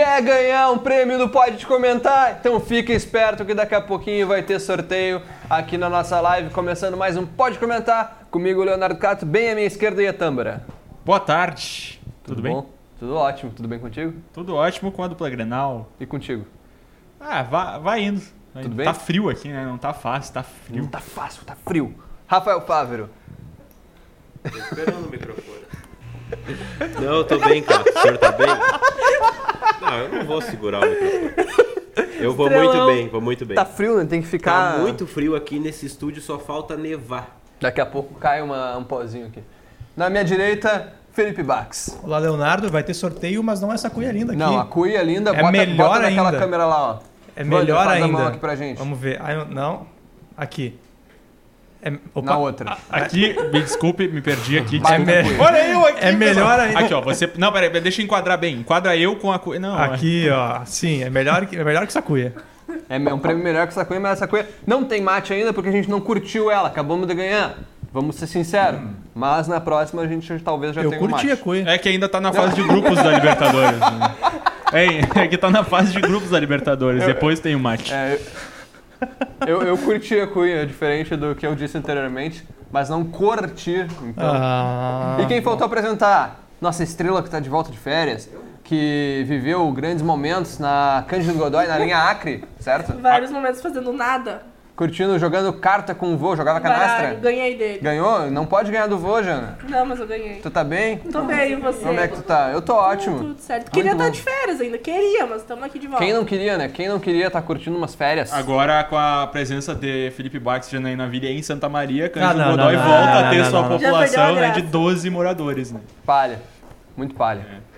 Quer ganhar um prêmio do Pode Comentar? Então fica esperto que daqui a pouquinho vai ter sorteio aqui na nossa live, começando mais um Pode Comentar. Comigo, Leonardo Cato, bem à minha esquerda e a Tâmara. Boa tarde. Tudo, bem? bom? Tudo ótimo. Tudo bem contigo? Tudo ótimo com a dupla Grenal. E contigo? Ah, vai, vai indo. Vai Tudo indo. bem? Tá frio aqui, né? Não tá fácil, tá frio. Não tá fácil, tá frio. Rafael Fávero. Tô esperando o microfone. Não, eu tô bem, cara. O senhor tá bem? Não, eu não vou segurar o microfone. Eu vou Estrelão. muito bem, vou muito bem. Tá frio, né? Tem que ficar. Tá muito frio aqui nesse estúdio, só falta nevar. Daqui a pouco cai uma, um pozinho aqui. Na minha direita, Felipe Bax. Olá, Leonardo. Vai ter sorteio, mas não essa cuia linda aqui. Não, a cuia linda, É bota, melhor bota ainda. câmera lá, ó. É Wander, melhor faz a ainda. mão aqui pra gente. Vamos ver. Ah, não. Aqui. É, opa. Na outra. Aqui, me desculpe, me perdi aqui. É me- Olha eu aqui. É melhor pessoal. ainda. Aqui, ó. Você... Não, peraí, deixa eu enquadrar bem. Enquadra eu com a cu... Não, Aqui, ó. Sim, é melhor que, é melhor que essa cuia. É um prêmio melhor que essa cuia, mas essa cuia não tem mate ainda porque a gente não curtiu ela, acabamos de ganhar. Vamos ser sinceros. Mas na próxima a gente talvez já eu tenha um curti a mate. cuia. É que ainda tá na fase de grupos da Libertadores. né? É, é que tá na fase de grupos da Libertadores. Depois tem o mate. É, eu, eu curti a cuia, diferente do que eu disse anteriormente, mas não curtir. Então. Ah, e quem faltou apresentar? Nossa estrela que está de volta de férias, que viveu grandes momentos na Cândido Godoy, na linha Acre, certo? Vários momentos fazendo nada. Curtindo, jogando carta com o vô, jogava canastra. Baralho, ganhei dele. Ganhou? Não pode ganhar do vô, Jana. Não, mas eu ganhei. Tu tá bem? Tô bem, e você? Como é que tu tá? Eu tô ótimo. Tudo certo. Queria estar bom. de férias ainda, queria, mas estamos aqui de volta. Quem não queria, né? Quem não queria estar curtindo umas férias? Agora, com a presença de Felipe Bax e Janaína Villa em Santa Maria, Cândido Ah, Godoy não, volta não, a ter não, sua população né, de graça. 12 moradores. Né? Palha. Muito palha. É.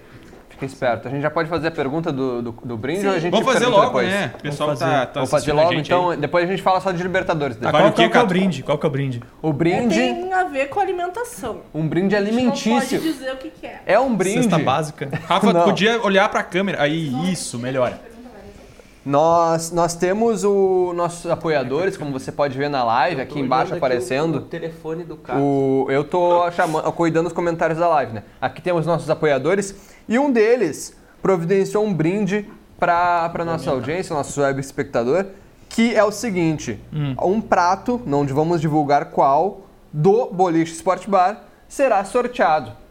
Esperto. A gente já pode fazer a pergunta do, do, do brinde Sim. ou a gente Vamos fazer logo, depois? né? O pessoal Vamos tá, fazer. tá Vamos fazer logo, gente então aí. depois a gente fala só de Libertadores. Ah. Vale qual, qual que é o brinde? Qual que é o brinde? O É, brinde, Tem a ver com alimentação. um brinde A gente Não pode alimentício. dizer o que, que é. É um brinde. Cesta básica. Rafa, podia olhar pra câmera. Aí, isso, melhora. Nós, nós temos os nossos apoiadores, como você pode ver na live, aqui embaixo olhando aqui aparecendo. O, o telefone do cara. O, eu tô chamando, cuidando dos comentários da live, né? Aqui temos nossos apoiadores e um deles providenciou um brinde para para nossa audiência, nosso web espectador, que é o seguinte: um prato, não vamos divulgar qual, do Boliche Sport Bar será sorteado.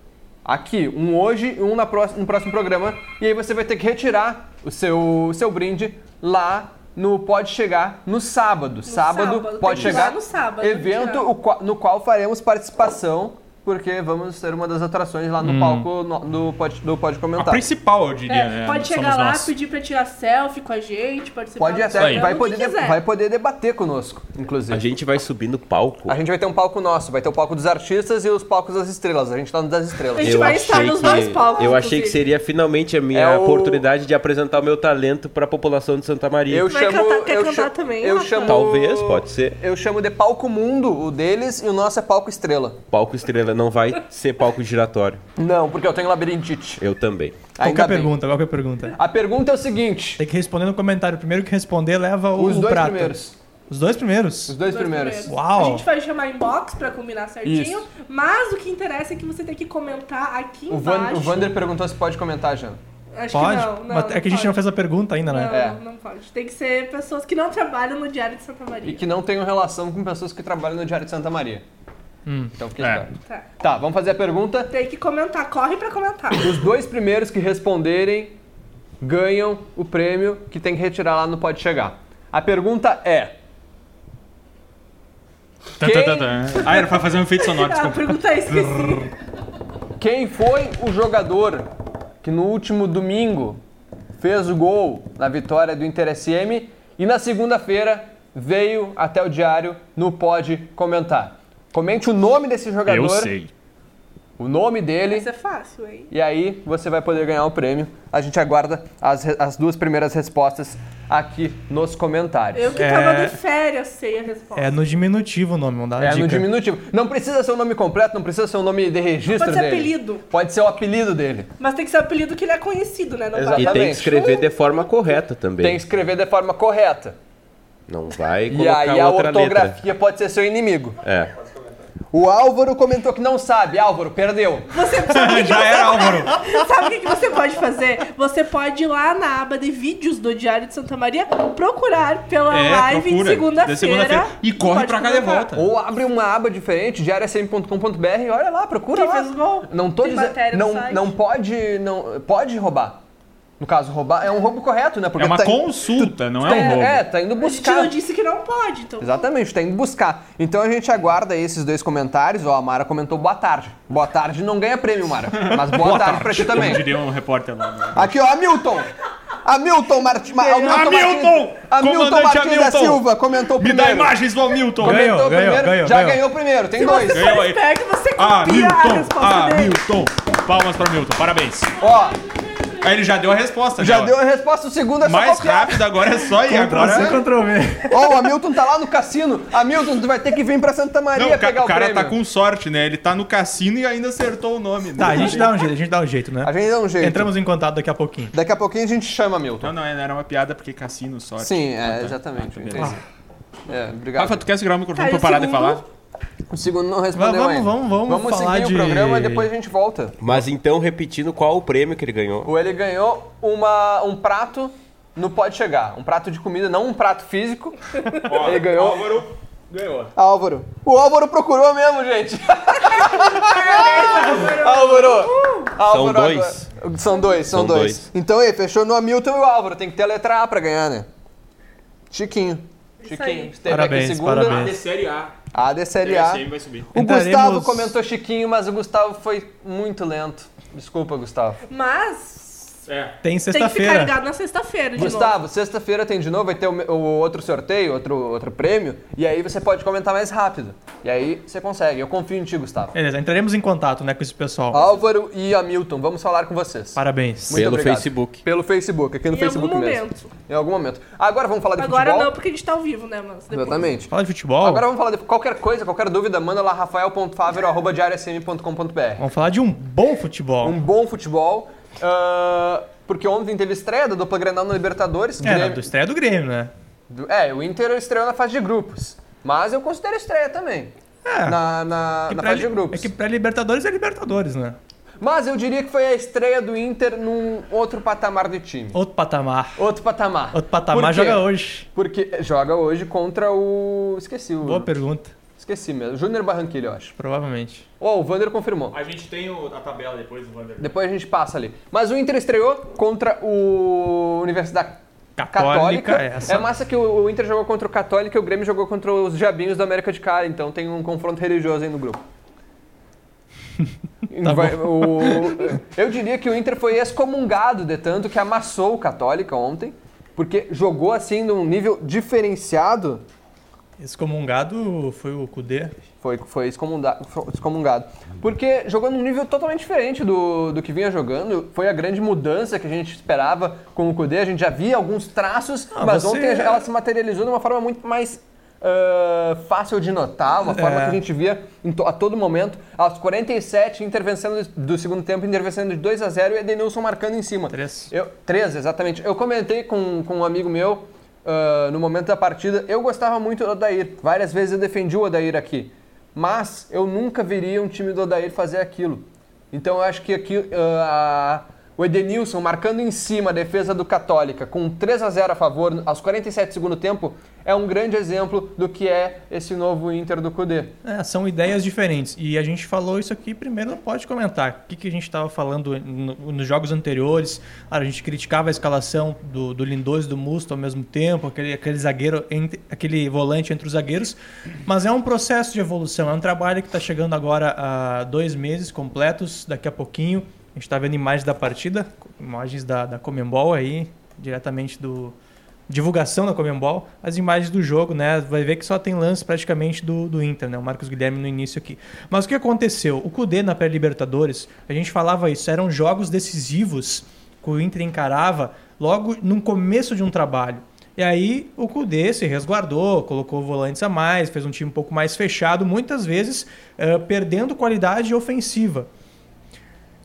Aqui, um hoje e um na próxima, no próximo programa. E aí você vai ter que retirar o seu, o seu brinde lá no Pode Chegar no sábado. sábado, sábado, pode chegar. no sábado, evento no qual faremos participação, porque vamos ter uma das atrações lá no palco no- do, pode, do Pode A Comentar. principal, eu diria, É, né? pode Somos chegar lá, nós. pedir pra tirar selfie com a gente, participar Pode do até, vai poder, que quiser. vai poder debater conosco, inclusive. A gente vai subir no palco. A gente vai ter um palco nosso, vai ter o palco dos artistas e os palcos das estrelas. A gente tá no das estrelas. A gente vai estar nos dois palcos, Eu achei inclusive. que seria finalmente a minha É o- oportunidade de apresentar o meu talento para a população de Santa Maria. Eu Vai chamo, cantar- quer eu cantar também, eu chamo, Talvez, pode ser. Eu chamo de palco mundo o deles e o nosso é palco estrela. Palco estrela não vai ser palco giratório. Não, porque eu tenho labirintite. Eu também. Qual que é a pergunta? Qual que é a pergunta? A pergunta é o seguinte: Tem que responder no comentário. O primeiro que responder leva o, os dois prato. primeiros. Os dois primeiros? Os dois Dois primeiros. Uau. A gente vai chamar inbox pra combinar certinho, Isso. mas o que interessa é que você tem que comentar aqui O, Van, o Vander perguntou se pode comentar, Jana. Acho Pode? que não, não. Mas é que a gente pode. não fez a pergunta ainda, né? Não, É. não pode. Tem que ser pessoas que não trabalham no Diário de Santa E Maria. que não tenham relação com pessoas que trabalham no Diário de Santa Maria. Então fique É. esperto. Tá. Tá, vamos fazer a pergunta. Tem que comentar, corre pra comentar. Os dois primeiros que responderem ganham o prêmio que tem que retirar lá no Pode Chegar. A pergunta é: Tá, Quem- tá, tá, tá. Ah, era pra fazer um efeito sonoro, Ah, a desculpa. pergunta é esqueci. quem foi o jogador que no último domingo fez o gol na vitória do Inter SM e na segunda-feira veio até o diário no Pode Comentar? Comente o nome desse jogador, Eu sei. o nome dele. Isso é fácil, hein? E aí você vai poder ganhar o prêmio. A gente aguarda as, as duas primeiras respostas aqui nos comentários. Eu que É- tava de férias sei a resposta. É no diminutivo o nome, vamos dar uma É dica. no diminutivo. Não precisa ser o nome completo, não precisa ser o nome de registro Pode ser dele. apelido. Pode ser o apelido dele. Mas tem que ser o apelido que ele é conhecido, né? Não vai- E tem que Exatamente. escrever de forma correta também. Tem que escrever de forma correta. Não vai E colocar aí a outra letra. ortografia pode ser seu inimigo. É. O Álvaro comentou que não sabe. Álvaro, perdeu. Você sabe o que, que Já era Álvaro. Sabe o que, que você pode fazer? Você pode ir lá na aba de vídeos do Diário de Santa Maria, procurar pela É, live procura. de segunda-feira. De segunda-feira. E corre Pode pra cá de volta. Ou abre uma aba diferente, diariasm.com.br e olha lá, procura Quem lá. fez gol? Não tô Tem dizendo. matéria no Não, site. não pode. Não, pode roubar. No caso, roubar é um roubo correto, né? Porque É uma tá in- consulta, não tá- é um roubo. É, tá indo A gente buscar. não disse que não pode, então. Exatamente, tá indo buscar. Então a gente aguarda aí esses dois comentários. Ó, a Mara comentou boa tarde. Boa tarde não ganha prêmio, Mara. Mas boa, tarde, pra ti Como também. diria um repórter lá. né? Aqui, ó, Hamilton. Hamilton Martins. Hamilton! Hamilton Martins da Hamilton! Silva comentou Me primeiro. dá imagens do Hamilton! Comentou Ganhou, ganhou, primeiro. ganhou, Já ganhou. ganhou primeiro, tem Se dois. você Ganhou aí. esperto, você copia Ah, a Hamilton! resposta dele. Hamilton! Palmas pra Hamilton, parabéns. Ó, Aí ele já deu a resposta, já né? deu a resposta, o segundo é só Mais copiar. rápido agora é só ir agora. C, Ctrl V. Ó, o Hamilton tá lá no cassino. Hamilton, tu vai ter que vir pra Santa Maria Não, pegar o, o cara prêmio. tá com sorte, né? Ele tá no cassino e ainda acertou o nome. Tá, a né? gente dá um jeito, a gente dá um jeito, né? A gente dá um jeito. Entramos em contato daqui a pouquinho. Daqui a pouquinho a gente chama Hamilton. Não, não, era uma piada porque cassino, sorte. Sim, é, Ah, tá. exatamente. Beleza. entendi. É, obrigado. Rafa, tu quer segurar o microfone Tá, e pra parar de segundo? falar? O segundo não respondeu Vamos, ainda. vamos, vamos Vamos falar seguir de- o programa e depois a gente volta. Mas então, repetindo, qual o prêmio que ele ganhou? O ele ganhou uma, um prato no Pode Chegar. Um prato de comida, não um prato físico. ele ganhou. Álvaro ganhou. Álvaro. O Álvaro procurou mesmo, gente. Álvaro. Álvaro dois? agora- São dois, são, São dois. dois. Então aí, fechou no Hamilton e o Álvaro. Tem que ter a letra A pra ganhar, né? Chiquinho. Chiquinho. Esteve Parabéns, aqui segunda. parabéns. Série A. A de Série A. subir. O Entraremos- Gustavo comentou Chiquinho, mas o Gustavo foi muito lento. Desculpa, Gustavo. Mas É. Tem tem que ficar sexta-feira. ligado na sexta-feira de Gustavo, sexta-feira tem de novo, vai ter o, o outro sorteio, outro, outro prêmio, e aí você pode comentar mais rápido. E aí você consegue. Eu confio em ti, Gustavo. Beleza, entraremos em contato, né, com esse pessoal. Álvaro e Hamilton, vamos falar com vocês. Parabéns. Muito Pelo obrigado. Facebook. Pelo Facebook, aqui no. Em Facebook algum mesmo. momento. Em algum momento. Agora vamos falar de Agora futebol. não, porque a gente tá ao vivo, né, mas depois. Exatamente. Fala de futebol. Agora vamos falar de qualquer coisa, qualquer dúvida, manda lá rafael.favero.diariasm.com.br. Vamos falar de um bom futebol. Um bom futebol. Ah, porque ontem teve estreia da dupla Grenal na Libertadores. É, Grêmio- do estreia do Grêmio, né? Do- É, o Inter estreou na fase de grupos. Mas eu considero estreia também. É. Na, na, na fase de grupos. É que pré-Libertadores é Libertadores, né? Mas eu diria que foi a estreia do Inter num outro patamar de time. Outro patamar. Outro patamar. Outro patamar joga hoje. Porque joga hoje contra o. Esqueci o. Boa pergunta. Esqueci mesmo. Júnior Barranquilla, eu acho. Provavelmente. Oh, o Vander confirmou. A gente tem o- a tabela depois do Vander. Depois a gente passa ali. Mas o Inter estreou contra o Universidade Católica, Católica. essa. É massa que o o Inter jogou contra o Católica e o Grêmio jogou contra os Diabinhos da América de Cali. Então tem um confronto religioso aí no grupo. Tá Vai- o- eu diria que o Inter foi excomungado de tanto que amassou o Católica ontem, porque jogou assim num nível diferenciado. Excomungado foi o Kudê. Foi, foi excomungado. Porque jogou num nível totalmente diferente do, do que vinha jogando. Foi a grande mudança que a gente esperava com o Kudê. A gente já via alguns traços, Ah, mas você- ontem ela se materializou de uma forma muito mais ah, fácil de notar, uma forma É. que a gente via to- a todo momento. Aos 47, intervencendo do segundo tempo, intervencendo de 2 a 0 e Edenilson marcando em cima. Três. Eu, três, exatamente. Eu comentei com, com um amigo meu ah, no momento da partida. Eu gostava muito do Odair. Várias vezes eu defendi o Odair aqui. Mas eu nunca veria um time do Odair fazer aquilo. Então eu acho que aqui ah, o Edenilson marcando em cima a defesa do Católica com 3 a 0 a favor aos 47 do segundo tempo é um grande exemplo do que é esse novo Inter do Cudê. É, são ideias diferentes. E a gente falou isso aqui primeiro, pode comentar. O que, que a gente estava falando no- nos jogos anteriores? A gente criticava a escalação do, do Lindoso e do Musto ao mesmo tempo, aquele, aquele zagueiro, entre- aquele volante entre os zagueiros. Mas é um processo de evolução, é um trabalho que está chegando agora a dois meses completos, daqui a pouquinho. A gente está vendo imagens da partida, imagens da, da Comembol aí, diretamente do, divulgação da Comembol, as imagens do jogo, né? Vai ver que só tem lance praticamente do, do Inter, né? O Marcos Guilherme no início aqui. Mas o que aconteceu? O Cudê na pré-Libertadores, a gente falava isso, eram jogos decisivos que o Inter encarava logo no começo de um trabalho. E aí o Cudê se resguardou, colocou volantes a mais, fez um time um pouco mais fechado, muitas vezes eh, perdendo qualidade ofensiva.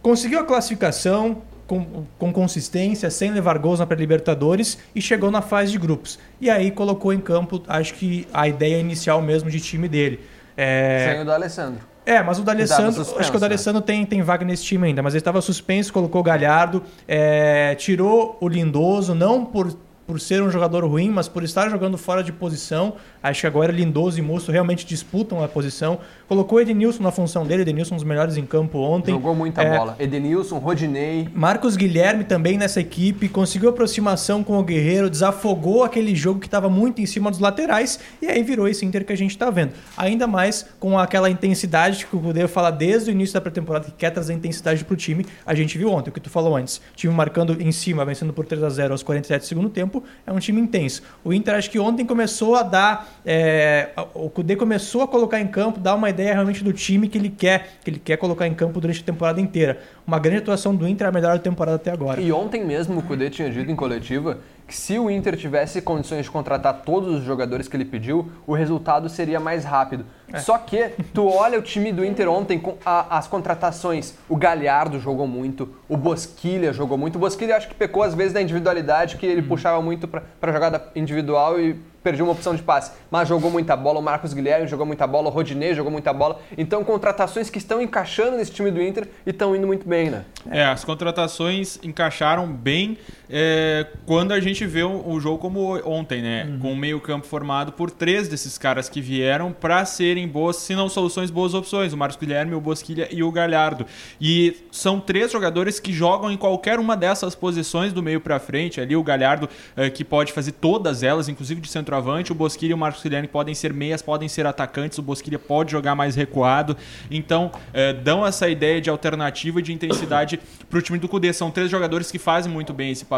Conseguiu a classificação com, com consistência, sem levar gols na pré-Libertadores e chegou na fase de grupos. E aí colocou em campo, acho que a ideia inicial mesmo de time dele. É, Sem o do Alessandro. é, mas o D'Alessandro, suspenso, acho que o D'Alessandro tem, tem vaga nesse time ainda, mas ele estava suspenso, colocou o Galhardo, é, tirou o Lindoso, não por, por ser um jogador ruim, mas por estar jogando fora de posição. Acho que agora Lindoso e Musto realmente disputam a posição. Colocou o Edenilson na função dele, Edenilson um dos melhores em campo ontem. Jogou muita É, bola. Edenilson, Rodinei. Marcos Guilherme também nessa equipe, conseguiu aproximação com o Guerreiro, desafogou aquele jogo que estava muito em cima dos laterais e aí virou esse Inter que a gente está vendo. Ainda mais com aquela intensidade que o Cudê fala desde o início da pré-temporada que quer trazer intensidade pro time. A gente viu ontem, o que tu falou antes. Time marcando em cima, vencendo por 3 a 0 aos 47 do segundo tempo, é um time intenso. O Inter acho que ontem começou a dar... é, o Cudê começou a colocar em campo, dar uma ideia realmente do time que ele quer, que ele quer colocar em campo durante a temporada inteira. Uma grande atuação do Inter, a melhor da temporada até agora. E ontem mesmo o Cudê tinha dito em coletiva que se o Inter tivesse condições de contratar todos os jogadores que ele pediu, o resultado seria mais rápido. Só que tu olha o time do Inter ontem com a- as contratações. O Galhardo jogou muito, o Bosquilha jogou muito. O Bosquilha acho que pecou às vezes da individualidade, que ele puxava muito pra jogada individual e perdia uma opção de passe. Mas jogou muita bola, o Marcos Guilherme jogou muita bola, o Rodinei jogou muita bola. Então contratações que estão encaixando nesse time do Inter e estão indo muito bem, né? É, as contratações encaixaram bem é, quando a gente vê o, o jogo como ontem, né? Com o meio-campo formado por três desses caras que vieram para serem boas, se não soluções, boas opções: o Marcos Guilherme, o Bosquilha e o Galhardo. E são três jogadores que jogam em qualquer uma dessas posições do meio para frente. Ali o Galhardo, é, que pode fazer todas elas, inclusive de centroavante, o Bosquilha e o Marcos Guilherme podem ser meias, podem ser atacantes, o Bosquilha pode jogar mais recuado. Então, é, dão essa ideia de alternativa e de intensidade pro time do Cudê. São três jogadores que fazem muito bem esse papel.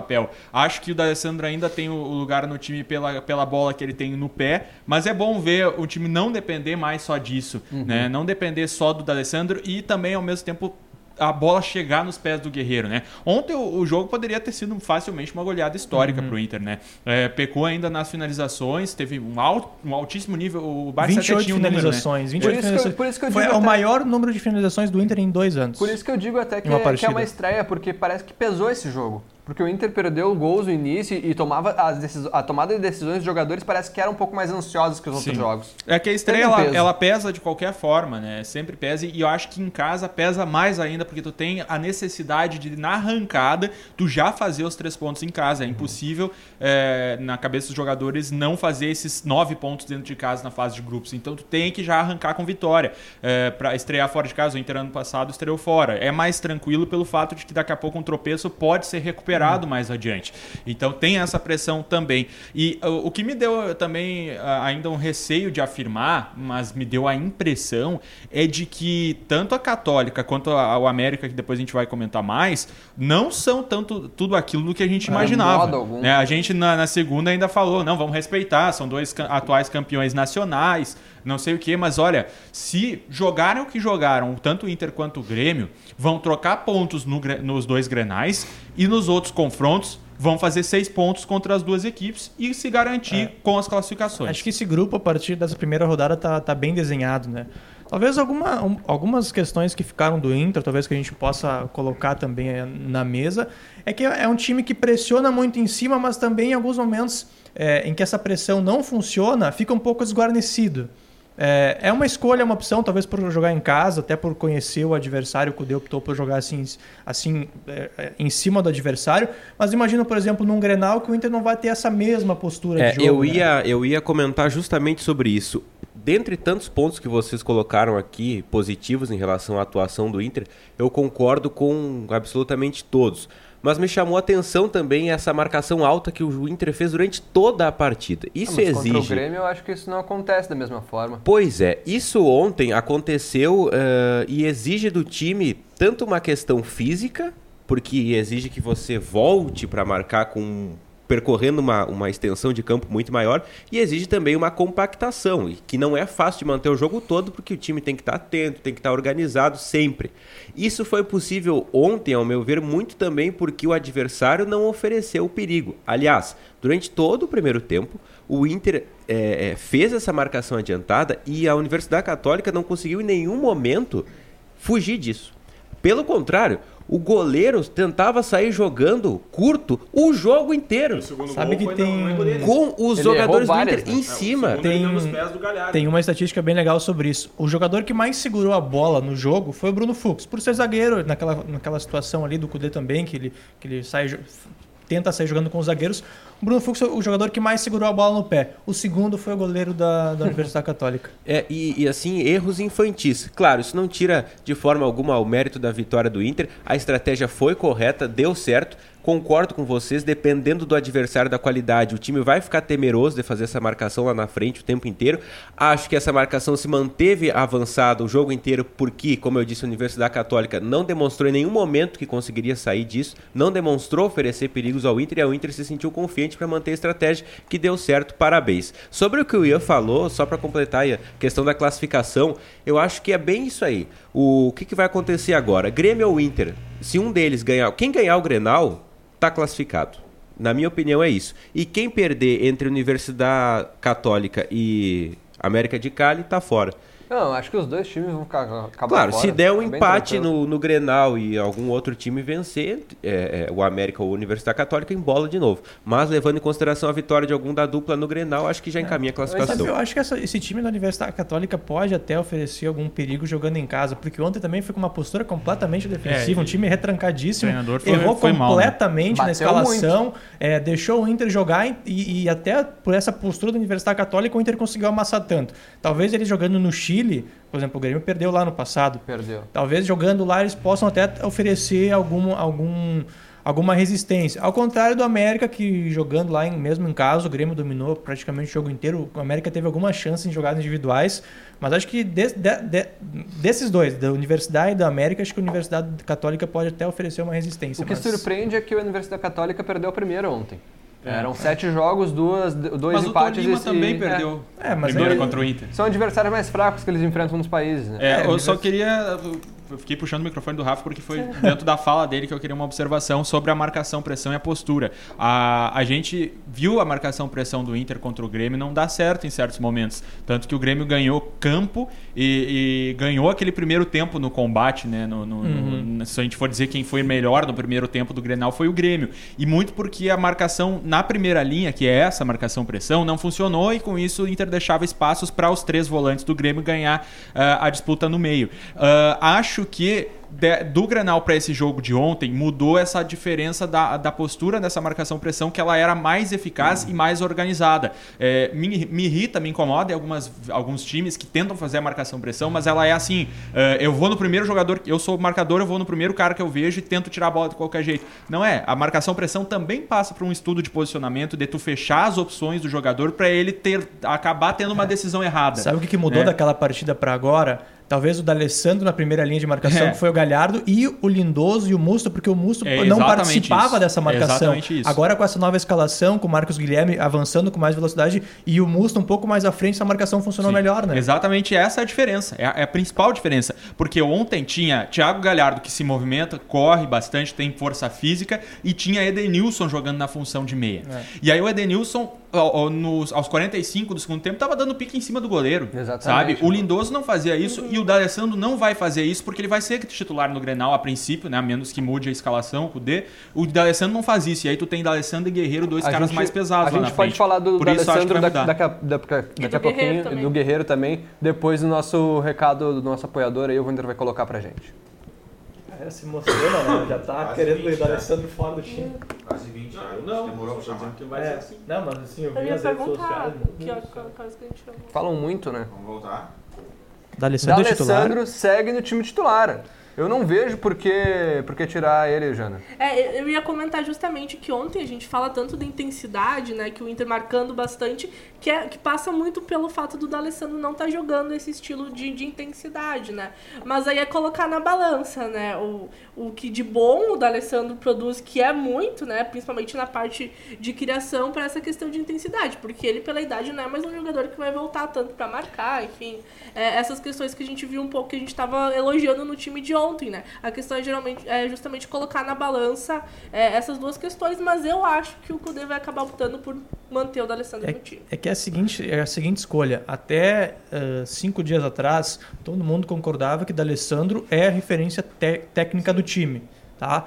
Acho que o D'Alessandro ainda tem o lugar no time pela, pela bola que ele tem no pé, mas é bom ver o time não depender mais só disso, né? Não depender só do D'Alessandro e também, ao mesmo tempo, a bola chegar nos pés do Guerreiro, né? Ontem o, o jogo poderia ter sido facilmente uma goleada histórica pro Inter, né? É, pecou ainda nas finalizações, teve um, alt, um altíssimo nível. O Barça até 28 tinha um número, né? finalizações. 28 Por isso que eu- finalizações. por isso que eu Foi o maior número de finalizações do Inter em dois anos. Por isso que eu digo até que, é, que é uma estreia, porque parece que pesou esse jogo. Porque o Inter perdeu gols no início e tomava as a tomada de decisões dos jogadores parece que era um pouco mais ansiosos que os outros Sim. jogos. É que a estreia, ela, ela pesa de qualquer forma, né? Sempre pesa. E eu acho que em casa pesa mais ainda, porque tu tem a necessidade de, na arrancada, tu já fazer os três pontos em casa. É impossível, é, na cabeça dos jogadores, não fazer esses nove pontos dentro de casa na fase de grupos. Então tu tem que já arrancar com vitória. É, para estrear fora de casa, o Inter ano passado estreou fora. É mais tranquilo pelo fato de que daqui a pouco um tropeço pode ser recuperado mais adiante. Então tem essa pressão também. E uh, o que me deu também uh, ainda um receio de afirmar, mas me deu a impressão, é de que tanto a Católica quanto a, o América, que depois a gente vai comentar mais, não são tanto tudo aquilo do que a gente De imaginava. algum. né? A gente na, na segunda ainda falou, não, vamos respeitar, são dois atuais campeões nacionais, não sei o que, mas olha, se jogaram o que jogaram, tanto o Inter quanto o Grêmio, vão trocar pontos no nos dois grenais e nos outros confrontos vão fazer seis pontos contra as duas equipes e se garantir com as classificações. Acho que esse grupo, a partir dessa primeira rodada, tá, tá bem desenhado, né? Talvez alguma, um- algumas questões que ficaram do Inter, talvez que a gente possa colocar também eh, na mesa, é que é um time que pressiona muito em cima, mas também em alguns momentos eh, em que essa pressão não funciona, fica um pouco desguarnecido. É, é uma escolha, uma opção, talvez por jogar em casa, até por conhecer o adversário, o Cudê optou por jogar assim, assim é, é, em cima do adversário. Mas imagina, por exemplo, num Grenal que o Inter não vai ter essa mesma postura É, de jogo. eu, né? ia, eu ia comentar justamente sobre isso. Dentre tantos pontos que vocês colocaram aqui, positivos em relação à atuação do Inter, eu concordo com absolutamente todos. Mas me chamou a atenção também essa marcação alta que o Inter fez durante toda a partida. Isso Ah, mas Contra o exige. Grêmio eu acho que isso não acontece da mesma forma. Pois é, isso ontem aconteceu eh, e exige do time tanto uma questão física, porque exige que você volte para marcar com percorrendo uma, uma extensão de campo muito maior e exige também uma compactação, que não é fácil de manter o jogo todo, porque o time tem que estar atento, tem que estar organizado sempre. Isso foi possível ontem, ao meu ver, muito também porque o adversário não ofereceu o perigo. Aliás, durante todo o primeiro tempo, o Inter é, é, fez essa marcação adiantada e a Universidade Católica não conseguiu em nenhum momento fugir disso. Pelo contrário, o goleiro tentava sair jogando curto o jogo inteiro. Sabe que tem- Com os Ele jogadores do Inter né? em cima. Tem- nos pés do Galhardo. Tem uma estatística bem legal sobre isso. O jogador que mais segurou a bola no jogo foi o Bruno Fux, por ser zagueiro, naquela, naquela situação ali do Cudê também, que ele, que ele sai, tenta sair jogando com os zagueiros. O Bruno Fux foi o jogador que mais segurou a bola no pé. O segundo foi o goleiro da, da Universidade Católica. É, e, e, assim, erros infantis. Claro, isso não tira de forma alguma o mérito da vitória do Inter. A estratégia foi correta, deu certo. Concordo com vocês, dependendo do adversário da qualidade, o time vai ficar temeroso de fazer essa marcação lá na frente o tempo inteiro. Acho que essa marcação se manteve avançada o jogo inteiro, porque, como eu disse, a Universidade Católica não demonstrou em nenhum momento que conseguiria sair disso, não demonstrou oferecer perigos ao Inter e o Inter se sentiu confiante para manter a estratégia que deu certo. Parabéns. Sobre o que o Ian falou, só para completar a questão da classificação, eu acho que é bem isso aí. O, que, que vai acontecer agora? Grêmio ou Inter? Se um deles ganhar, quem ganhar o Grenal, tá classificado. Na minha opinião é isso. E quem perder entre Universidade Católica e América de Cali tá fora. Não, acho que os dois times vão ficar acabar Claro, fora, se der um bem empate no, no Grenal e algum outro time vencer, é, é, o América ou a Universidade Católica embola de novo. Mas levando em consideração a vitória de algum da dupla no Grenal, acho que já encaminha a Mas classificação. eu acho que essa- esse time da Universidade Católica pode até oferecer algum perigo jogando em casa, porque ontem também foi com uma postura completamente defensiva, É, um time retrancadíssimo, foi- errou foi mal, né? completamente na Bateu escalação, é, deixou o Inter jogar e, e até por essa postura da Universidade Católica o Inter conseguiu amassar tanto. Talvez ele jogando no Chile, por exemplo, o Grêmio perdeu lá no passado. Perdeu. Talvez jogando lá eles possam até oferecer algum, algum, alguma resistência. Ao contrário do América, que jogando lá, em, mesmo em casa, o Grêmio dominou praticamente o jogo inteiro. O América teve alguma chance em jogadas individuais. Mas acho que de- de- de- desses dois, da Universidade e da América, acho que a Universidade Católica pode até oferecer uma resistência. O que mas- surpreende é que a Universidade Católica perdeu o primeiro ontem. Eram sete jogos, duas, dois Mas o empates Tolima e- também e- perdeu. É, mas primeiro ele- contra o Inter. é. São adversários mais fracos que eles enfrentam nos países, né? É, É, eu mas- só queria. Eu fiquei puxando o microfone do Rafa porque foi dentro da fala dele que eu queria uma observação sobre a marcação, pressão e a postura. A, a gente viu a marcação, pressão do Inter contra o Grêmio não dá certo em certos momentos. Tanto que o Grêmio ganhou campo e, e ganhou aquele primeiro tempo no combate, né? No, no- no- se a gente for dizer quem foi melhor no primeiro tempo do Grenal foi o Grêmio. E muito porque a marcação na primeira linha, que é essa marcação pressão, não funcionou e com isso o Inter deixava espaços para os três volantes do Grêmio ganhar ah, a disputa no meio. Ah, acho que de- do Grenal para esse jogo de ontem mudou essa diferença da, da postura dessa marcação pressão que ela era mais eficaz e mais organizada. É, me, me irrita, me incomoda em algumas, alguns times que tentam fazer a marcação pressão, mas ela é assim: é, eu vou no primeiro jogador, eu sou marcador, eu vou no primeiro cara que eu vejo e tento tirar a bola de qualquer jeito. Não é. A marcação pressão também passa por um estudo de posicionamento, de tu fechar as opções do jogador para ele ter acabar tendo uma decisão errada. Sabe o que, que mudou né? daquela partida para agora? Talvez o D'Alessandro na primeira linha de marcação, É. que foi o Galhardo, e o Lindoso e o Musto, porque o Musto É não participava isso. dessa É marcação. exatamente isso. Agora com essa nova escalação, com o Marcos Guilherme avançando com mais velocidade e o Musto um pouco mais à frente, essa marcação funcionou Sim. melhor, né? Exatamente essa é a diferença. É a, é a principal diferença. Porque ontem tinha Thiago Galhardo que se movimenta, corre bastante, tem força física, e tinha Edenilson jogando na função de meia. É. E aí o Edenilson, ao- ao- nos- aos 45 do segundo tempo, tava dando pique em cima do goleiro. Exatamente. Sabe? O Lindoso não fazia isso e o D'Alessandro não vai fazer isso porque ele vai ser titular no Grenal a princípio, né? A menos que mude a escalação com o D. O D'Alessandro não faz isso. E aí tu tem D'Alessandro e Guerreiro, dois A caras gente- mais pesados A lá gente na pode frente. falar do, Por do isso acho que Alessandro vai daqui, a, daqui a- daqui a do Guerreiro pouquinho, também. do Guerreiro também. Depois do nosso recado do nosso apoiador aí, o Wander vai colocar pra gente. É, se emociona, né? Já tá Quase querendo 20 o D'Alessandro fora do time. Quase 20 anos. Demorou pra chamar. Não, mas assim, eu Eu ia perguntar que é que a gente chamou. Falam muito, né? Vamos voltar? D'Alessandro é titular. D'Alessandro segue no time titular. Eu não vejo por que, por que tirar ele, Jana. É, eu ia comentar justamente que ontem a gente fala tanto da intensidade, né? Que o Inter marcando bastante, que, é, que passa muito pelo fato do D'Alessandro não estar jogando esse estilo de, de intensidade, né? Mas aí é colocar na balança, né? O, o que de bom o D'Alessandro produz, que é muito, né? Principalmente na parte de criação, para essa questão de intensidade. Porque ele, pela idade, não é mais um jogador que vai voltar tanto para marcar, enfim. É, essas questões que a gente viu um pouco, que a gente estava elogiando no time de ontem. Ontem, né? A questão é geralmente é justamente colocar na balança é, essas duas questões, mas eu acho que o Kudê vai acabar optando por manter o D'Alessandro no time. É que é a seguinte, é a seguinte escolha. Até eh, cinco dias atrás, todo mundo concordava que D'Alessandro é a referência técnica do time, tá?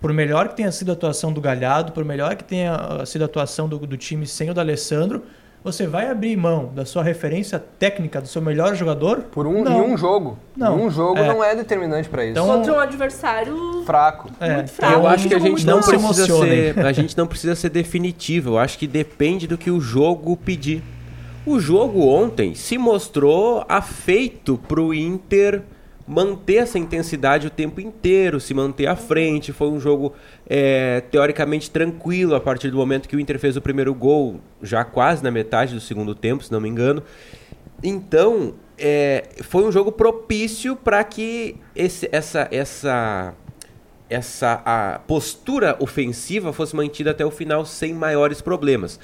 Por melhor que tenha sido a atuação do Galhardo, por melhor que tenha sido a atuação do, do time sem o D'Alessandro, você vai abrir mão da sua referência técnica, do seu melhor jogador? Por um, Não. em um jogo. Não. Em um jogo É. não é determinante pra isso. Então- Contra um adversário Fraco. É, muito fraco. Eu acho que a gente não precisa ser, a gente não precisa ser definitivo. Eu acho que depende do que o jogo pedir. O jogo ontem se mostrou afeito pro Inter manter essa intensidade o tempo inteiro, se manter à frente. Foi um jogo é, teoricamente tranquilo a partir do momento que o Inter fez o primeiro gol, já quase na metade do segundo tempo, se não me engano. Então, é, foi um jogo propício para que esse, essa, essa, essa a postura ofensiva fosse mantida até o final sem maiores problemas.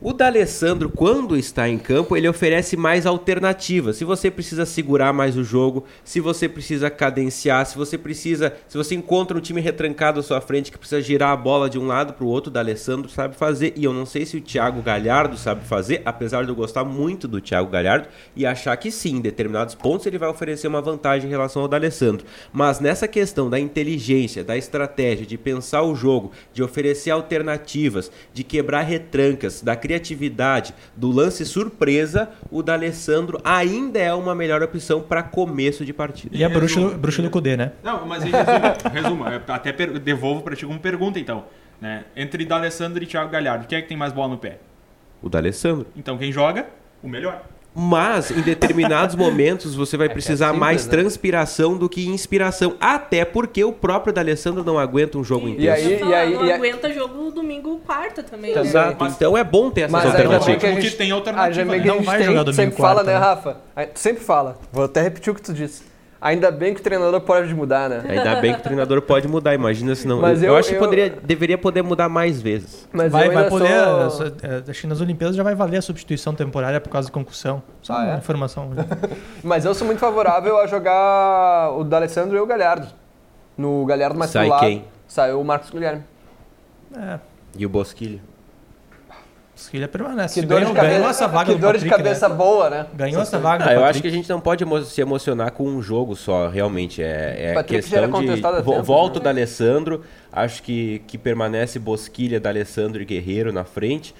O D'Alessandro, quando está em campo, ele oferece mais alternativas. Se você precisa segurar mais o jogo, se você precisa cadenciar, se você precisa, se você encontra um time retrancado à sua frente que precisa girar a bola de um lado para o outro, o D'Alessandro sabe fazer. E eu não sei se o Thiago Galhardo sabe fazer, apesar de eu gostar muito do Thiago Galhardo e achar que sim, em determinados pontos ele vai oferecer uma vantagem em relação ao D'Alessandro. Mas nessa questão da inteligência, da estratégia, de pensar o jogo, de oferecer alternativas, de quebrar retrancas, da criatividade, do lance surpresa, o D'Alessandro ainda é uma melhor opção para começo de partida. E a bruxa, do- Resumo. bruxa do Kudê, né? Não, mas resumo, resumo eu até devolvo pra ti como pergunta, então. Né? Entre D'Alessandro e Thiago Galhardo, quem é que tem mais bola no pé? O D'Alessandro. Então quem joga, o melhor. Mas em determinados momentos você vai que é precisar simples, mais né? transpiração do que inspiração, até porque o próprio D'Alessandro não aguenta um jogo Sim. inteiro. E aí- Eu ia falar, não e aí- aguenta jogo domingo quarta também, né? Exato. Mas- Então é bom ter essas Mas alternativas. que a O que gente tem alternativa, ainda bem que né? a Não gente vai tem- jogar domingo sempre fala, quarta, né, né? Rafa? Aí, Tu sempre fala. Vou até repetir o que tu disse. Ainda bem que o treinador pode mudar, né? Ainda bem que o treinador pode mudar, imagina se não. Mas eu, eu- acho que eu- poderia, deveria poder mudar mais vezes. Mas vai, vai poder. sou- eh, Acho que nas Olimpíadas já vai valer a substituição temporária por causa de concussão. Só Ah, uma é? informação. Mas eu sou muito favorável a jogar o D'Alessandro e o Galhardo. No Galhardo mais Sai quem? Saiu o Marcos Guilherme. É, E o Bosquilha? O Skilha permanece. Que dor ganhou, de cabeça, ganhou essa vaga que do dor de Patrick, cabeça né? boa, né? Ganhou essa vaga Ah, eu acho Patrick. que a gente não pode emo- se emocionar com um jogo só, realmente. É, é Patrick questão de. contestado há Vo- tempos, Volta né? o D'Alessandro, acho que, que permanece Bosquilha, D'Alessandro e Guerreiro na frente.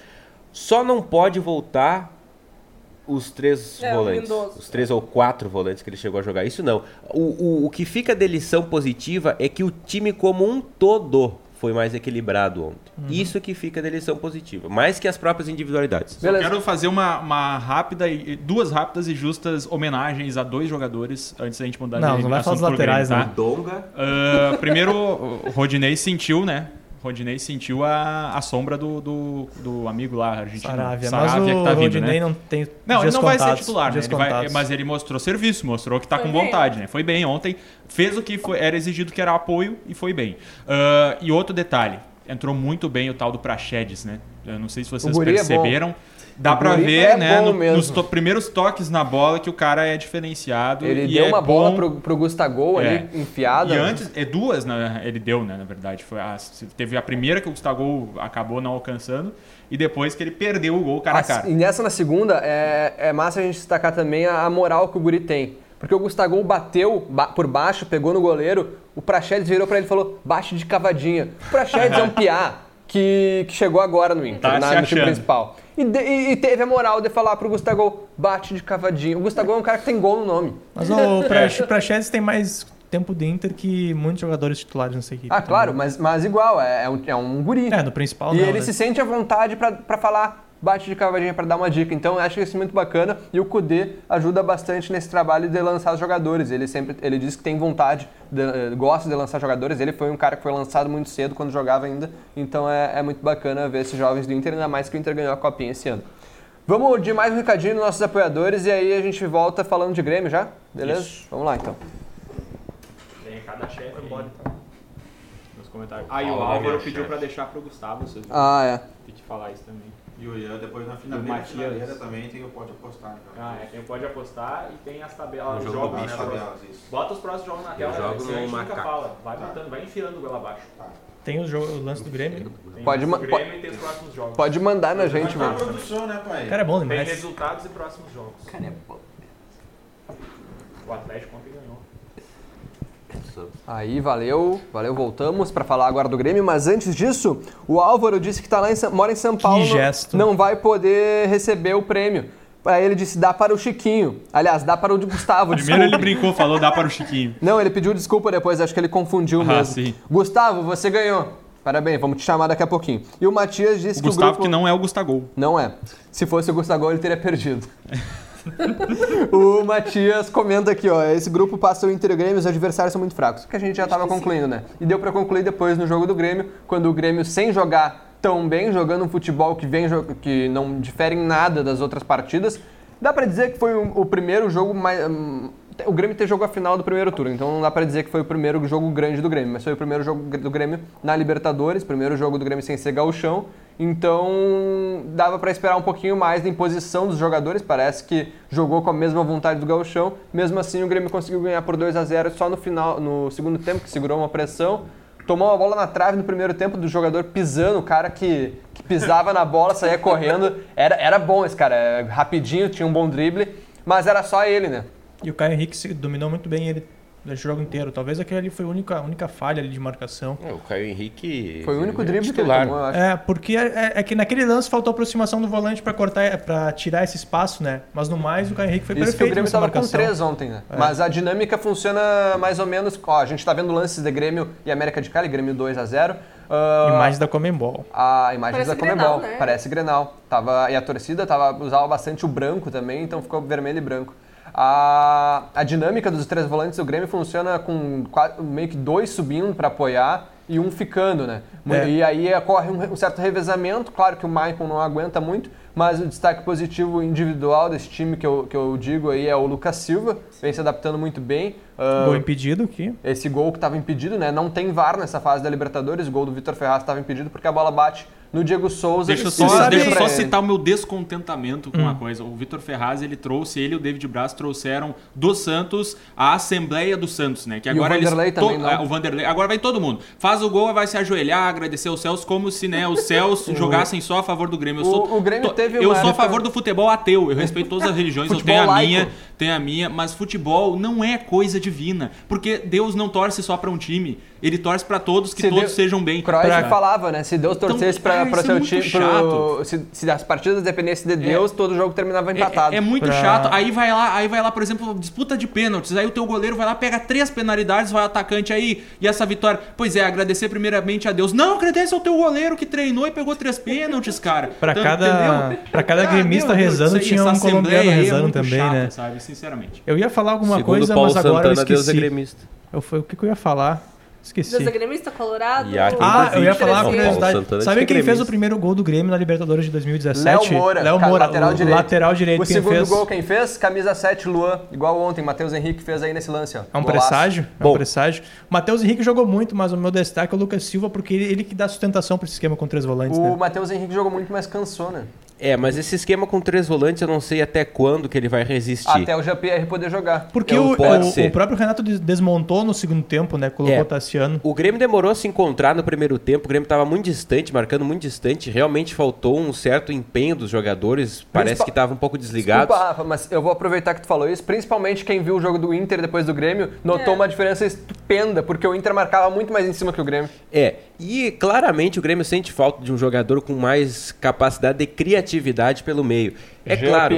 Só não pode voltar os três É, volantes. Lindoso. Os três ou quatro volantes que ele chegou a jogar. Isso não. O, o, o que fica de lição positiva é que o time como um todo foi mais equilibrado ontem. Uhum. Isso que fica de lição positiva. Mais que as próprias individualidades. Quero fazer uma, uma rápida e duas rápidas e justas homenagens a dois jogadores antes da gente mudar Não, de não vai falar dos pro Grêmio, laterais, tá? né? Donga. Ah, primeiro, o Rodinei sentiu, né? Rodinei sentiu a, a sombra do, do, do amigo lá, argentino. Saravia. Mas Saravia o que tá vindo, Rodinei né? não tem Não, ele não vai ser titular, né? Ele vai- mas ele mostrou serviço, mostrou que tá Foi com bem. vontade, né? Foi bem ontem, fez o que foi- era exigido, que era apoio, e foi bem. Ah, e outro detalhe, entrou muito bem o tal do Praxedes, né? Eu não sei se vocês O é perceberam. Dá guri ver, é né, no- nos to- primeiros toques na bola que o cara é diferenciado. Ele deu é uma bola bom. pro, pro Gustavo É. ali, enfiada. E antes, é duas, né? Ele deu, né? Na verdade. Foi a- teve a primeira que o Gustavo acabou não alcançando. E depois que ele perdeu o gol cara a cara. E nessa na segunda, é, é massa a gente destacar também a, a moral que o Guri tem. Porque o Gustavo bateu ba- por baixo, pegou no goleiro, o Praxedes virou pra ele e falou, bate de cavadinha. O Praxedes é um piá que, que chegou agora no Inter, Tá na, no time principal. E, de- e- teve a moral de falar pro Gustavo, bate de cavadinha. O Gustavo é um cara que tem gol no nome. Mas o Prax- Praxedes tem mais tempo de Inter que muitos jogadores titulares nessa equipe. Ah, também. claro, mas, mas igual, é, é um, é um guri. É, no principal E não, ele né? se sente à vontade pra falar bate de cavadinha pra dar uma dica. Então eu acho isso muito bacana e o Kudê ajuda bastante nesse trabalho de lançar os jogadores. Ele sempre ele diz que tem vontade, de- eh, gosta de lançar jogadores. Ele foi um cara que foi lançado muito cedo quando jogava ainda. Então é, é muito bacana ver esses jovens do Inter, ainda mais que o Inter ganhou a copinha esse ano. Vamos de mais um recadinho dos nossos apoiadores e aí a gente volta falando de Grêmio já? Beleza? Vamos lá então. Tem cada chefe nos comentários. Ah, e o Álvaro meu pediu chefe. pra deixar pro Gustavo. Vocês Ah, é. tem que falar isso também. E o Ian depois na finaleira, também tem o pode apostar. Então. Ah, é, tem o pode apostar e tem as tabelas, O os jogo jogos, do né? isso. Bota os próximos jogos na Eu tela, jogo a gente no nunca fala. Vai botando, vai enfiando goela abaixo. Tem o, jogo, o lance do Grêmio. Tem Pode ma- Grêmio e tem os próximos jogos. Pode mandar na gente, tá mano. produção, né, pai? Cara, é bom Tem demais. resultados e próximos jogos. Cara, é bom. O Atlético ontem Aí, valeu, valeu, voltamos para falar agora do Grêmio, mas antes disso, o Álvaro disse que tá lá em São- mora em São Paulo, não- gesto. não vai poder receber o prêmio. Aí ele disse, dá para o Chiquinho. Aliás, dá para o de Gustavo, Primeiro ele brincou, falou dá para o Chiquinho. Não, ele pediu desculpa depois, acho que ele confundiu Ah, mesmo. sim. Gustavo, você ganhou. Parabéns, vamos te chamar daqui a pouquinho. E o Matias disse O que o Gustavo grupo... que não é o Gustagol. Não é. Se fosse o Gustavo, ele teria perdido. o Matias comenta aqui, ó. Esse grupo passa o Inter e o Grêmio, os adversários são muito fracos. Que a gente já estava concluindo, né? E deu para concluir depois no jogo do Grêmio, quando o Grêmio, sem jogar tão bem, jogando um futebol que, vem, que não difere em nada das outras partidas, dá para dizer que foi o primeiro jogo mais. O Grêmio ter jogo a final do primeiro turno, então não dá para dizer que foi o primeiro jogo grande do Grêmio, mas foi o primeiro jogo do Grêmio na Libertadores, primeiro jogo do Grêmio sem ser gauchão, então dava para esperar um pouquinho mais da imposição dos jogadores, parece que jogou com a mesma vontade do gauchão, mesmo assim o Grêmio conseguiu ganhar por 2 a 0 só no final, no segundo tempo, que segurou uma pressão, tomou uma bola na trave no primeiro tempo do jogador pisando, o cara que, que pisava na bola, saía correndo, era, era bom esse cara, é, rapidinho, tinha um bom drible, mas era só ele, né? E o Caio Henrique se dominou muito bem ele durante o jogo inteiro. Talvez aquele ali foi a única, a única falha ali de marcação. É, o Caio Henrique. Foi o único é drible que ele titular. tomou, eu acho. É, porque é, é- é que naquele lance faltou aproximação do volante pra cortar, para tirar esse espaço, né? Mas no mais o Caio Henrique foi Isso que o perfeito Grêmio estava com três ontem, né? Mas a dinâmica funciona mais ou menos. Ó, a gente tá vendo lances de Grêmio e América de Cali, Grêmio 2 a 0 Ah, Imagem da Comembol. A imagem Parece da Comebol, Grenal, né? parece Grenal. Tava, e a torcida tava, usava bastante o branco também, então ficou vermelho e branco. A, a dinâmica dos três volantes do Grêmio funciona com quatro- meio que dois subindo para apoiar e um ficando, né? É. E aí ocorre um, um certo revezamento, claro que o Maicon não aguenta muito, mas o destaque positivo individual desse time que eu, que eu digo aí é o Lucas Silva, vem se adaptando muito bem. Ah, Gol impedido aqui. esse gol que estava impedido, né? Não tem VAR nessa fase da Libertadores. O gol do Vitor Ferraz estava impedido porque a bola bate no Diego Souza. Deixa só, sabe deixa eu só citar o meu descontentamento com uma coisa. O Vitor Ferraz, ele trouxe, ele e o David Braz trouxeram do Santos a Assembleia do Santos, né? Que E o agora eles Vanderlei to- também, não? ah, O Vanderlei. Agora vai todo mundo. Faz o gol, vai se ajoelhar, agradecer os céus, como se né, os céus jogassem só a favor do Grêmio. Eu O- sou, o Grêmio to- teve Eu sou a favor do futebol ateu. Eu respeito todas as religiões, eu tenho a laico. minha, tenho a minha, mas futebol não é coisa divina. Porque Deus não torce só pra um time. Ele torce pra todos, que Se todos Deus- sejam bem. Cruyff Pra- falava, né? Se Deus torcesse Então, para para isso é seu muito time, pro- se, se as partidas dependessem de Deus, todo jogo terminava empatado. É, é muito Pra- chato. Aí vai lá, aí vai lá, por exemplo, disputa de pênaltis. Aí o teu goleiro vai lá, pega três penalidades, vai o atacante aí e essa vitória. Pois é, agradecer primeiramente a Deus. Não, agradece ao teu goleiro que treinou e pegou três pênaltis, cara. Pra Então, cada- pra cada Ah, gremista meu rezando, tinha essa um colombiano é rezando também, chata, né? Sabe, sinceramente. Eu ia falar alguma Segundo coisa, Paulo mas agora eu Santana, Deus é esqueci. gremista. Eu, foi, o que, que eu ia falar? Esqueci. Deus é gremista, colorado. E aqui- Ah, eu ia falar uma curiosidade. Santana Sabe quem é fez o primeiro gol do Grêmio na Libertadores de 2017? Léo Moura, Léo Moura, lateral o direito. lateral direito O quem segundo fez. gol quem fez? Camisa 7, Luan. Igual ontem, Matheus Henrique fez aí nesse lance, ó. É um Golaço. presságio? É um Bom. presságio. O Matheus Henrique jogou muito, mas o meu destaque é o Lucas Silva, porque ele, ele que dá sustentação para esse esquema com três volantes, O né? Matheus Henrique jogou muito, mas cansou, né? É, mas esse esquema com três volantes eu não sei até quando que ele vai resistir. Até o Jean-Pierre poder jogar. Porque Não o, pode o- ser. o próprio Renato des- desmontou no segundo tempo, né? Colocou É. o Tassiano. O Grêmio demorou a se encontrar no primeiro tempo. O Grêmio estava muito distante, marcando muito distante. Realmente faltou um certo empenho dos jogadores. Parece Principal- que estavam um pouco desligados. Desculpa, Rafa, mas eu vou aproveitar que tu falou isso. Principalmente quem viu o jogo do Inter depois do Grêmio notou É. uma diferença estupenda, porque o Inter marcava muito mais em cima que o Grêmio. É, e claramente o Grêmio sente falta de um jogador com mais capacidade de criatividade pelo meio. É claro,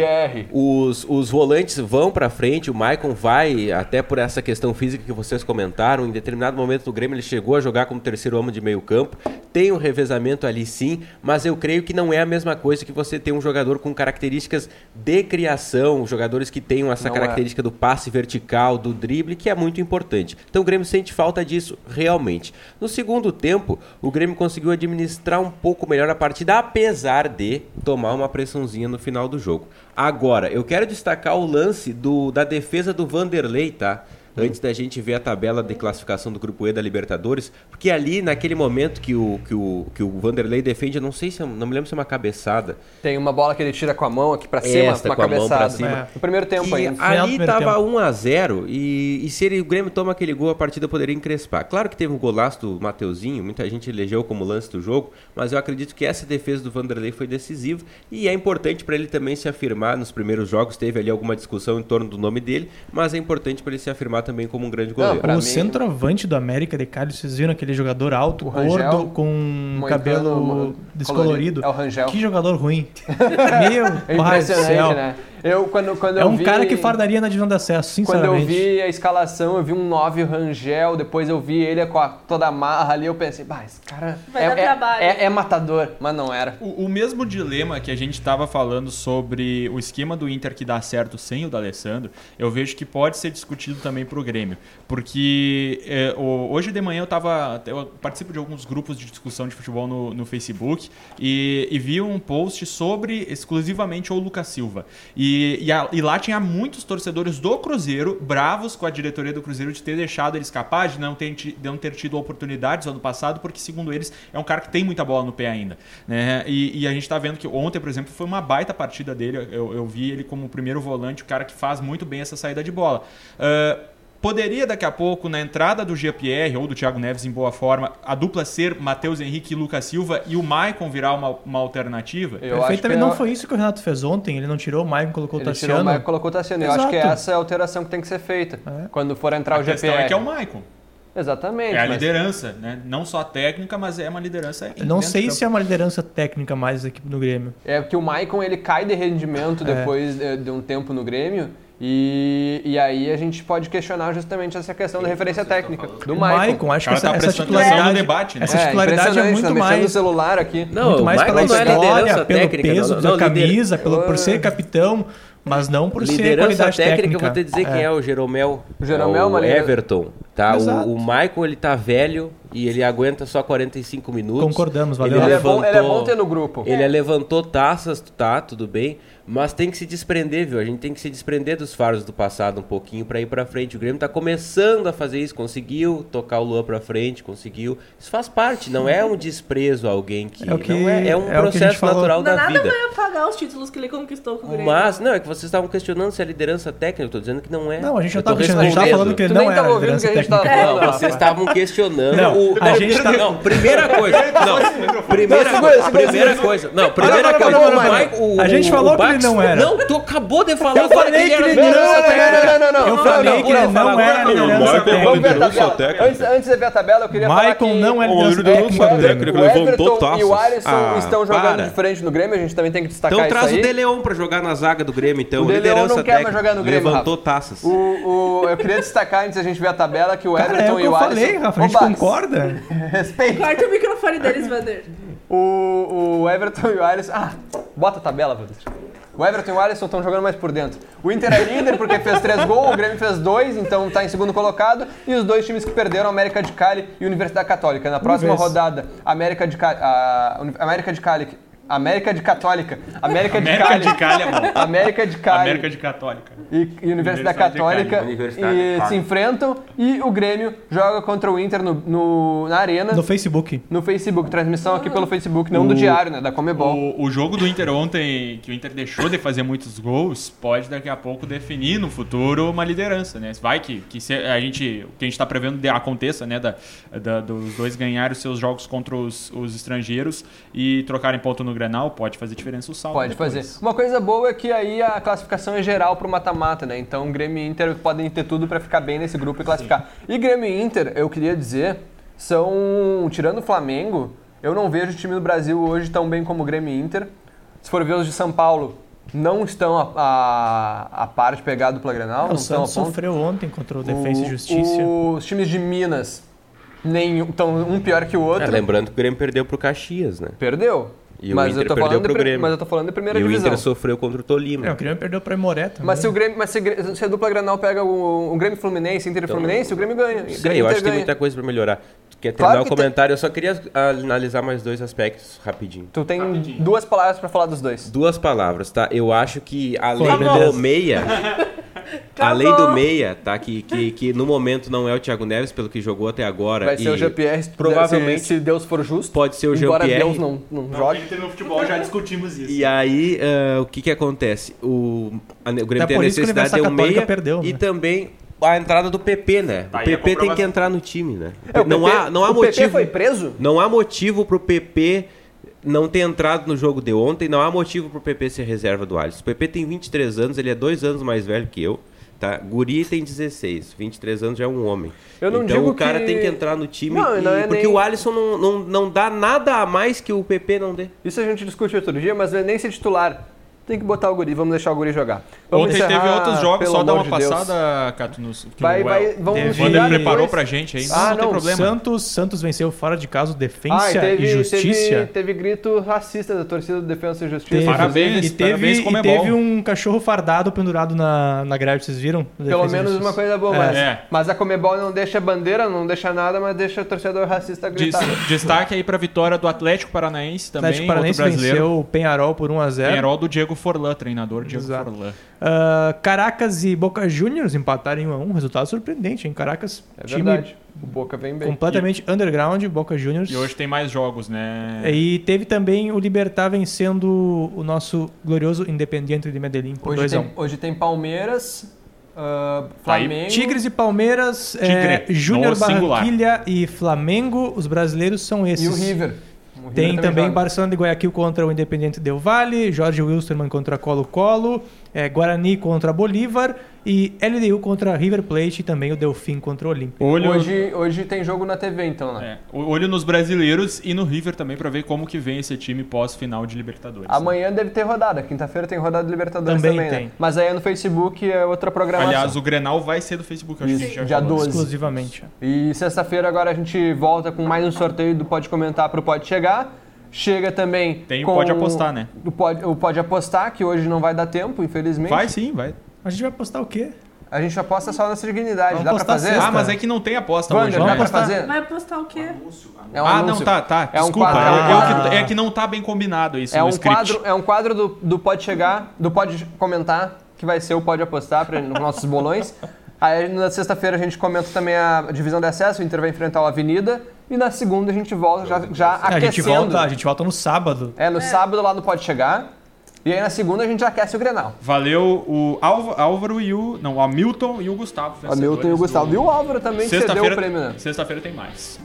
os, os volantes vão pra frente, o Maicon vai, até por essa questão física que vocês comentaram, em determinado momento no Grêmio ele chegou a jogar como terceiro homem de meio campo, tem um revezamento ali sim, mas eu creio que não é a mesma coisa que você ter um jogador com características de criação, jogadores que tenham essa Não é. característica do passe vertical, do drible, que é muito importante. Então o Grêmio sente falta disso, realmente. No segundo tempo, o Grêmio conseguiu administrar um pouco melhor a partida, apesar de tomar uma pressãozinha no final do jogo. Agora, eu quero destacar o lance do, da defesa do Vanderlei, tá? Antes da gente ver a tabela de classificação do grupo E da Libertadores, porque ali, naquele momento que o, que o, que o Vanderlei defende, eu não sei se, é- não me lembro se é uma cabeçada, Tem uma bola que ele tira com a mão aqui pra cima, Esta uma com a mão pra cabeçada. cima. É. No primeiro tempo que ainda. Ali tava tempo. 1 a 0 e, e se ele, o Grêmio toma aquele gol, a partida poderia encrespar. Claro que teve um golaço do Mateuzinho, muita gente elegeu como lance do jogo, mas eu acredito que essa defesa do Vanderlei foi decisiva e é importante para ele também se afirmar nos primeiros jogos. Teve ali alguma discussão em torno do nome dele, mas é importante para ele se afirmar também como um grande goleiro. pra o mim- centroavante do América de Cali, vocês viram aquele jogador alto, O Rangel, gordo, com moicano, cabelo descolorido. colorido. É o Rangel. Que jogador ruim. Meu É pai do céu. impressionante, né? Eu, quando, quando É eu um vi... cara que fardaria na divisão de acesso, Quando eu sinceramente. vi a escalação, eu vi um 9 Rangel, depois eu vi ele com a, toda a marra ali, eu pensei, bah, esse cara Vai é, dar é- trabalho." é- é matador, mas não era. O, o mesmo dilema que a gente estava falando sobre o esquema do Inter que dá certo sem o D'Alessandro, eu vejo que pode ser discutido também para o Grêmio. Porque é, o- hoje de manhã eu tava. Eu participo de alguns grupos de discussão de futebol no, no Facebook e, e vi um post sobre exclusivamente o Lucas Silva. E, e, a- e lá tinha muitos torcedores do Cruzeiro bravos com a diretoria do Cruzeiro de ter deixado ele escapar, de não ter, de não ter tido oportunidades no ano passado, porque, segundo eles, é um cara que tem muita bola no pé ainda. Né? E, e a gente tá vendo que ontem, por exemplo, foi uma baita partida dele. Eu, eu vi ele como o primeiro volante, o cara que faz muito bem essa saída de bola. Ah, Poderia daqui a pouco, na entrada do GPR ou do Thiago Neves em boa forma, a dupla ser Matheus Henrique e Lucas Silva e o Maicon virar uma, uma alternativa? Eu acho que Perfeitamente, não é- foi isso que o Renato fez ontem. Ele não tirou o Maicon, colocou o Ele tirou o Tassiano. Maicon e colocou o Tassiano. Eu acho que Exato. essa é a alteração que tem que ser feita. É. Quando for entrar A o questão GPR. é que é o Maicon. Exatamente. É a mas- liderança, né? Não só a técnica, mas é uma liderança. Eu Não sei se é uma liderança técnica mais da equipe do Grêmio. É que o Maicon ele cai de rendimento É. depois de, de um tempo no Grêmio. E, e aí a gente pode questionar justamente essa questão da referência técnica do O Maicon. Maicon, acho que essa, tá essa titularidade, no debate, né? essa É, titularidade é impressionante, muito tá mais celular aqui. Não, muito mais Michael pela é história, liderança pelo técnica, peso não, da não, lider- camisa, pelo, por ser capitão, mas não por ser Liderança qualidade técnica, técnica. eu vou te dizer quem é o Jeromel. O Jeromel é é uma o. Everton. Tá? O, o Michael, ele tá velho e ele aguenta só 45 minutos. Concordamos, valeu. Ele Ele é, bom, ele é levantou- bom ter no grupo. Ele levantou taças, tá, tudo bem, mas tem que se desprender, viu? A gente tem que se desprender dos faros do passado um pouquinho pra ir pra frente. O Grêmio tá começando a fazer isso, conseguiu tocar o Lua pra frente, conseguiu. Isso faz parte, não é um desprezo a alguém que, É o que- não é, é um é processo natural Não, da nada vida. vai apagar os títulos que ele conquistou com o Grêmio. Mas, não, é que vocês estavam questionando se é liderança técnica, eu tô dizendo que não é. Não, a gente Eu tá tô questionando, a gente respondendo. falando que Tu não era tava ouvindo o que a gente técnica. tava Não, falando. vocês estavam questionando Não, o. a gente tá- Não, primeira coisa. Não, primeira, Não, coisa, primeira coisa. Não, primeira Não, não, coisa. não, não, o não, Mike- o- A gente o falou que ele não era. Não, tu acabou de falar Eu agora falei que ele não era. não, não, não. Eu Não, falei não, que ele não, não era Michael. Vamos ver a tabela. Antes, antes de ver a tabela, eu queria falar que... não é liderança técnica. levantou Everton e o taças. Alisson Ah, estão jogando de frente no Grêmio, a gente também tem que destacar Então isso traz aí. o De Leon pra jogar na zaga do Grêmio, então. O De Leon não quer mais jogar no Grêmio, Levantou taças. Eu queria destacar, antes da gente ver a tabela, que o Cara, é Everton o que e eu o Alisson... falei, Rafa. A gente concorda. Respeita. Corta o microfone deles, Vander. O, o Everton e o Alisson... Ah, bota a tabela, Wander. O Everton e o Alisson estão jogando mais por dentro. O Inter é líder porque fez três gols, o Grêmio fez dois, então está em segundo colocado. E os dois times que perderam, América de Cali e Universidade Católica. Na próxima rodada, América de Cali... a América de Cali... América de Católica. América de América de Cali bom. América de Cali. América de Católica. e, e Universidade Universidade de Católica. Universidade e se enfrentam e o Grêmio joga contra o Inter no, no- na arena No no, Facebook. Facebook, transmissão aqui pelo Facebook, não do diário, né, da Comebol. O, o jogo do Inter ontem, que o Inter deixou de fazer muitos gols, pode daqui a pouco definir no futuro uma liderança, né? Vai que, que se a gente, o que a gente está prevendo de- aconteça, né? Da, da- dos dois ganharem os seus jogos contra os, os estrangeiros e trocarem ponto no Grenal, pode fazer diferença o saldo. Pode depois. fazer. Uma coisa boa é que aí a classificação é geral pro mata-mata, né? Então Grêmio e Inter podem ter tudo pra ficar bem nesse grupo e classificar. E Grêmio e Inter, eu queria dizer, são tirando o Flamengo, eu não vejo o time do Brasil hoje tão bem como o Grêmio e Inter. Se for ver os de São Paulo, não estão a, a, a par de pegar do Grenal, o não estão a Santos ponto. sofreu ontem contra o Defensa O- e Justiça. Os times de Minas, nenhum, estão um pior que o outro. É, lembrando que o Grêmio perdeu pro Caxias, né? Perdeu. E o mas Inter eu tô perdeu falando pro Grêmio. Mas eu tô falando de primeira E o divisão. Inter sofreu contra o Tolima. É, o Grêmio perdeu pra Imoré também. Mas se o Grêmio, mas se, se a dupla Granal pega o, o Grêmio Fluminense, Inter e Fluminense, o Grêmio ganha. Não O sei, Grêmio eu Inter acho que tem ganha. muita coisa pra melhorar. Tu quer Claro terminar que o comentário? Eu só queria analisar mais dois aspectos rapidinho. Tu tem duas palavras pra falar dos dois. Duas palavras, tá? Eu acho que além do meia, A lei Acabou. do meia, tá? Que, que, que no momento não é o Thiago Neves, pelo que jogou até agora. Vai ser o Jean-Pierre, se- provavelmente se, se Deus for justo. pode ser o Embora Jean-Pierre. Deus não, não jogue. No futebol já discutimos isso. E aí, ah, o que que acontece? O, a, o Grêmio É tem a necessidade de um meia perdeu, e né? também a entrada do PP, né? Tá o PP tem que entrar no time, né? É, o não, PP há, não há o PP motivo. foi preso? Não há motivo pro PP não ter entrado no jogo de ontem, não há motivo pro PP ser reserva do Alisson. O PP tem 23 anos, ele é dois anos mais velho que eu. Tá? Guri tem 16, 23 anos já é um homem. Eu não então o cara que- tem que entrar no time Não, e- não é porque nem- o Alisson não, não, não dá nada a mais que o PP não dê. Isso a gente discute outro dia, mas não é nem ser titular. Tem que botar o guri, vamos deixar o guri jogar. Vamos Ontem teve outros jogos, só dar amor uma de passada, Cato, nos, que Vai, o, vai, vamos Wander preparou depois. pra gente aí, Ah, não, tem não, problema. Santos, Santos venceu fora de casa o Ah, Defensa e teve, e Justiça. Teve, teve grito racista da torcida do Defensa e Justiça. Teve- Parabéns, e teve, parabéns, e Comebol. teve um cachorro fardado pendurado na, na grade, vocês viram? Pelo Defensa e menos uma coisa boa, É. mas, É. mas a Comebol não deixa bandeira, não deixa nada, mas deixa o torcedor racista Des- gritar. Destaque aí pra vitória do Atlético Paranaense também, Atlético Paranaense outro brasileiro. venceu o Penharol por 1x0. Penharol do Diego Forlan, treinador Diego Exato. Forlan. Ah, Caracas e Boca Juniors empataram em 1x1. Resultado surpreendente, hein? Caracas, É time verdade. O Boca vem bem. completamente underground, Boca Juniors. E hoje tem mais jogos, né? E teve também o Libertar vencendo o nosso glorioso Independiente de Medellín por Hoje 2x1. tem, hoje tem Palmeiras, Tá aí. Flamengo. Tigres e Palmeiras, é, Júnior. Barranquilha e Flamengo. Os brasileiros são esses. e o River. O Tem também joga. Barcelona de Guayaquil contra o Independiente Del Valle, Jorge Wilstermann contra Colo-Colo, é, Guarani contra Bolívar e LDU contra River Plate e também o Delfim contra o Olímpia. Olho, Hoje, hoje tem jogo na TV, então, né? é, olho nos brasileiros e no River também pra ver como que vem esse time pós-final de Libertadores. Amanhã deve ter rodada. Quinta-feira tem rodada de Libertadores Também também, tem. né? Mas aí é no Facebook, é outra programação. Aliás, o Grenal vai ser do Facebook, eu acho que a gente Isso, já dia falou. 12. Exclusivamente. E sexta-feira agora a gente volta com mais um sorteio do Pode Comentar pro Pode Chegar. Chega também Tem o com Pode Apostar, né? O Pode, o Pode Apostar, que hoje não vai dar tempo, infelizmente. Vai sim, vai. A gente vai postar o quê? A gente aposta só nessa dignidade. Vamos Dá pra fazer? sexta. Ah, mas é que não tem aposta Wander, hoje, dá né? pra fazer? Vai postar o quê? É um ah, anúncio. não, tá, tá. É um Desculpa. quadro, é um eu quadro. que- é que não tá bem combinado isso É no um script. quadro, é um quadro do, do Pode Chegar, do Pode Comentar, que vai ser o Pode Apostar para nos nossos bolões. Aí na sexta-feira a gente comenta também a divisão de acesso, o Inter vai enfrentar o Avenida. E na segunda a gente volta já, já a gente aquecendo. volta, a gente volta no sábado. É, no sábado lá no Pode Chegar. E aí na segunda a gente já aquece o Grenal. Valeu o Álva- Álvaro e o. Não, o Hamilton e o Gustavo. O Milton e o Gustavo. do- E o Álvaro também cedeu o Sexta-feira prêmio, né? Sexta-feira tem mais.